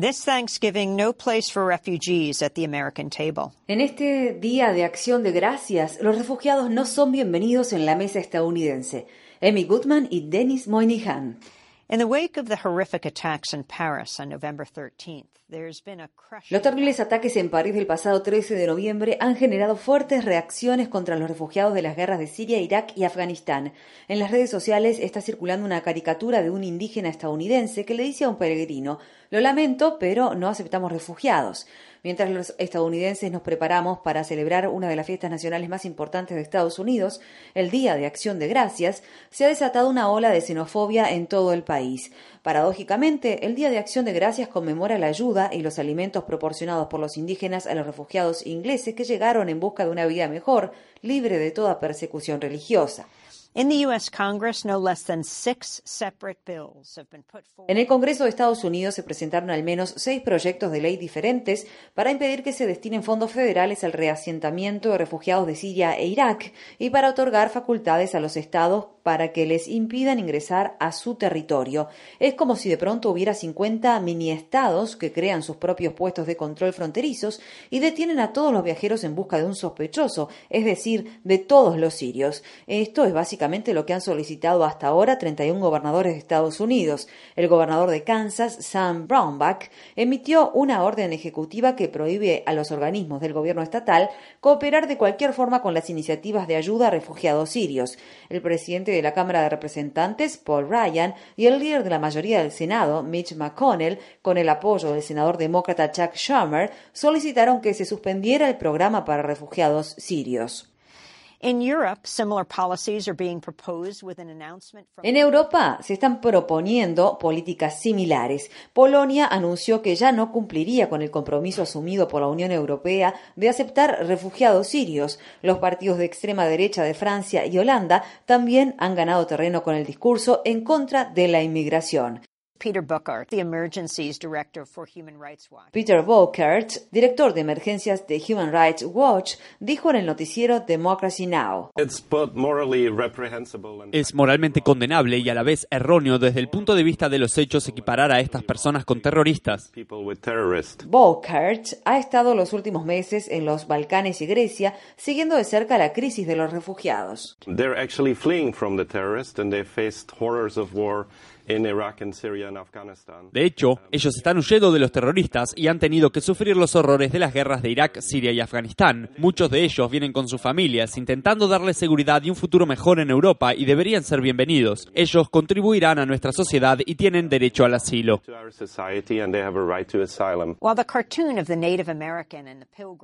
This Thanksgiving, no place for refugees at the American table. En este Día de Acción de Gracias, los refugiados no son bienvenidos en la mesa estadounidense. Amy Goodman y Dennis Moynihan. In the wake of the horrific attacks in Paris on November 13th, there's been a crushing Los terribles ataques en París del pasado 13 de noviembre han generado fuertes reacciones contra los refugiados de las guerras de Siria, Irak y Afganistán. En las redes sociales está circulando una caricatura de un indígena estadounidense que le dice a un peregrino, lo lamento, pero no aceptamos refugiados. Mientras los estadounidenses nos preparamos para celebrar una de las fiestas nacionales más importantes de Estados Unidos, el Día de Acción de Gracias, se ha desatado una ola de xenofobia en todo el país. Paradójicamente, el Día de Acción de Gracias conmemora la ayuda y los alimentos proporcionados por los indígenas a los refugiados ingleses que llegaron en busca de una vida mejor, libre de toda persecución religiosa. En el Congreso de Estados Unidos se presentaron al menos seis proyectos de ley diferentes para impedir que se destinen fondos federales al reasentamiento de refugiados de Siria e Irak y para otorgar facultades a los estados para que les impidan ingresar a su territorio. Es como si de pronto hubiera 50 mini estados que crean sus propios puestos de control fronterizos y detienen a todos los viajeros en busca de un sospechoso, es decir, de todos los sirios. Esto es básicamente lo que han solicitado hasta ahora 31 gobernadores de Estados Unidos. El gobernador de Kansas, Sam Brownback, emitió una orden ejecutiva que prohíbe a los organismos del gobierno estatal cooperar de cualquier forma con las iniciativas de ayuda a refugiados sirios. El presidente de la Cámara de Representantes, Paul Ryan, y el líder de la mayoría del Senado, Mitch McConnell, con el apoyo del senador demócrata Chuck Schumer, solicitaron que se suspendiera el programa para refugiados sirios. En Europa se están proponiendo políticas similares. Polonia anunció que ya no cumpliría con el compromiso asumido por la Unión Europea de aceptar refugiados sirios. Los partidos de extrema derecha de Francia y Holanda también han ganado terreno con el discurso en contra de la inmigración. Peter Buckart, the Emergencies Director for Human Rights Watch. Peter Volkert, director de emergencias de Human Rights Watch, dijo en el noticiero Democracy Now! It's both morally reprehensible and Es moralmente condenable y a la vez erróneo desde el punto de vista de los hechos equiparar a estas personas con terroristas. Volkert ha estado los últimos meses en los Balcanes y Grecia siguiendo de cerca la crisis de los refugiados. They're actually fleeing from the terrorists and they faced horrors of war De hecho, ellos están huyendo de los terroristas y han tenido que sufrir los horrores de las guerras de Irak, Siria y Afganistán. Muchos de ellos vienen con sus familias intentando darles seguridad y un futuro mejor en Europa y deberían ser bienvenidos. Ellos contribuirán a nuestra sociedad y tienen derecho al asilo.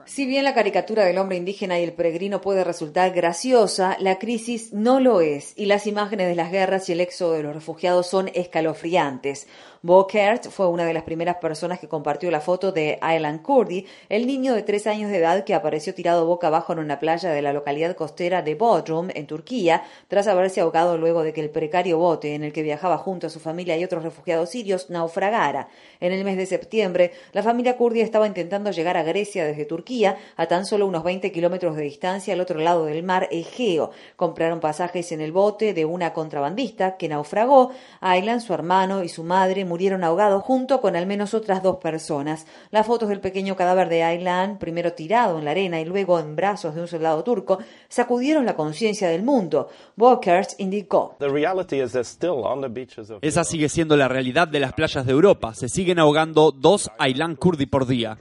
Si bien la caricatura del hombre indígena y el peregrino puede resultar graciosa, la crisis no lo es, y las imágenes de las guerras y el éxodo de los refugiados son escalofriantes. Bokert fue una de las primeras personas que compartió la foto de Aylan Kurdi, el niño de tres años de edad que apareció tirado boca abajo en una playa de la localidad costera de Bodrum, en Turquía, tras haberse ahogado luego de que el precario bote en el que viajaba junto a su familia y otros refugiados sirios naufragara. En el mes de septiembre, la familia kurdi estaba intentando llegar a Grecia desde Turquía, a tan solo unos 20 kilómetros de distancia al otro lado del mar Egeo. Compraron pasajes en el bote de una contrabandista que naufragó. Aylan, su hermano y su madre murieron ahogados junto con al menos otras dos personas. Las fotos del pequeño cadáver de Aylan, primero tirado en la arena y luego en brazos de un soldado turco, sacudieron la conciencia del mundo. Bokers indicó. The reality is that still on the beaches of Esa sigue siendo la realidad de las playas de Europa. Se siguen ahogando dos Aylan Kurdi por día.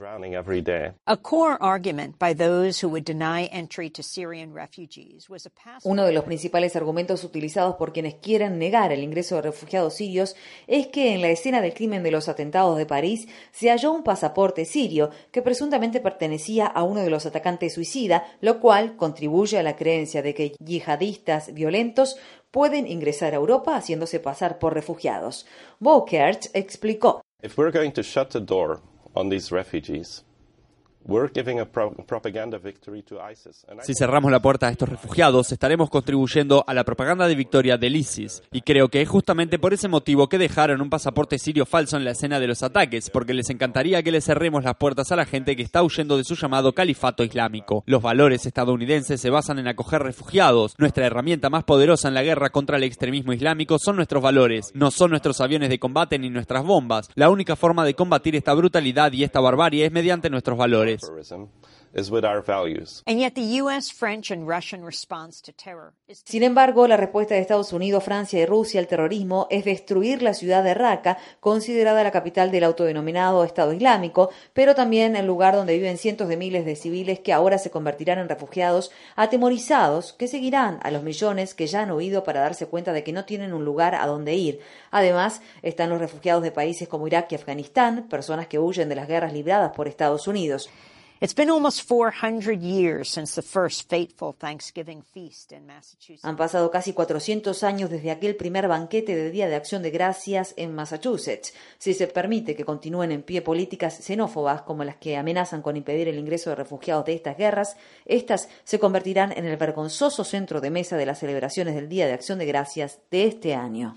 Uno de los principales argumentos utilizados por quienes quieren negar el ingreso de refugiados sirios es que en la escena del crimen de los atentados de París se halló un pasaporte sirio que presuntamente pertenecía a uno de los atacantes suicida, lo cual contribuye a la creencia de que yihadistas violentos pueden ingresar a Europa haciéndose pasar por refugiados. Bokert explicó. Si cerramos la puerta a estos refugiados, estaremos contribuyendo a la propaganda de victoria del ISIS. Y creo que es justamente por ese motivo que dejaron un pasaporte sirio falso en la escena de los ataques, porque les encantaría que le cerremos las puertas a la gente que está huyendo de su llamado califato islámico. Los valores estadounidenses se basan en acoger refugiados. Nuestra herramienta más poderosa en la guerra contra el extremismo islámico son nuestros valores, no son nuestros aviones de combate ni nuestras bombas. La única forma de combatir esta brutalidad y esta barbarie es mediante nuestros valores. Terrorism. Sin embargo, la respuesta de Estados Unidos, Francia y Rusia al terrorismo es destruir la ciudad de Raqqa, considerada la capital del autodenominado Estado Islámico, pero también el lugar donde viven cientos de miles de civiles que ahora se convertirán en refugiados atemorizados, que seguirán a los millones que ya han huido para darse cuenta de que no tienen un lugar a donde ir. Además, están los refugiados de países como Irak y Afganistán, personas que huyen de las guerras libradas por Estados Unidos. Han pasado casi 400 años desde aquel primer banquete de Día de Acción de Gracias en Massachusetts. Si se permite que continúen en pie políticas xenófobas como las que amenazan con impedir el ingreso de refugiados de estas guerras, estas se convertirán en el vergonzoso centro de mesa de las celebraciones del Día de Acción de Gracias de este año.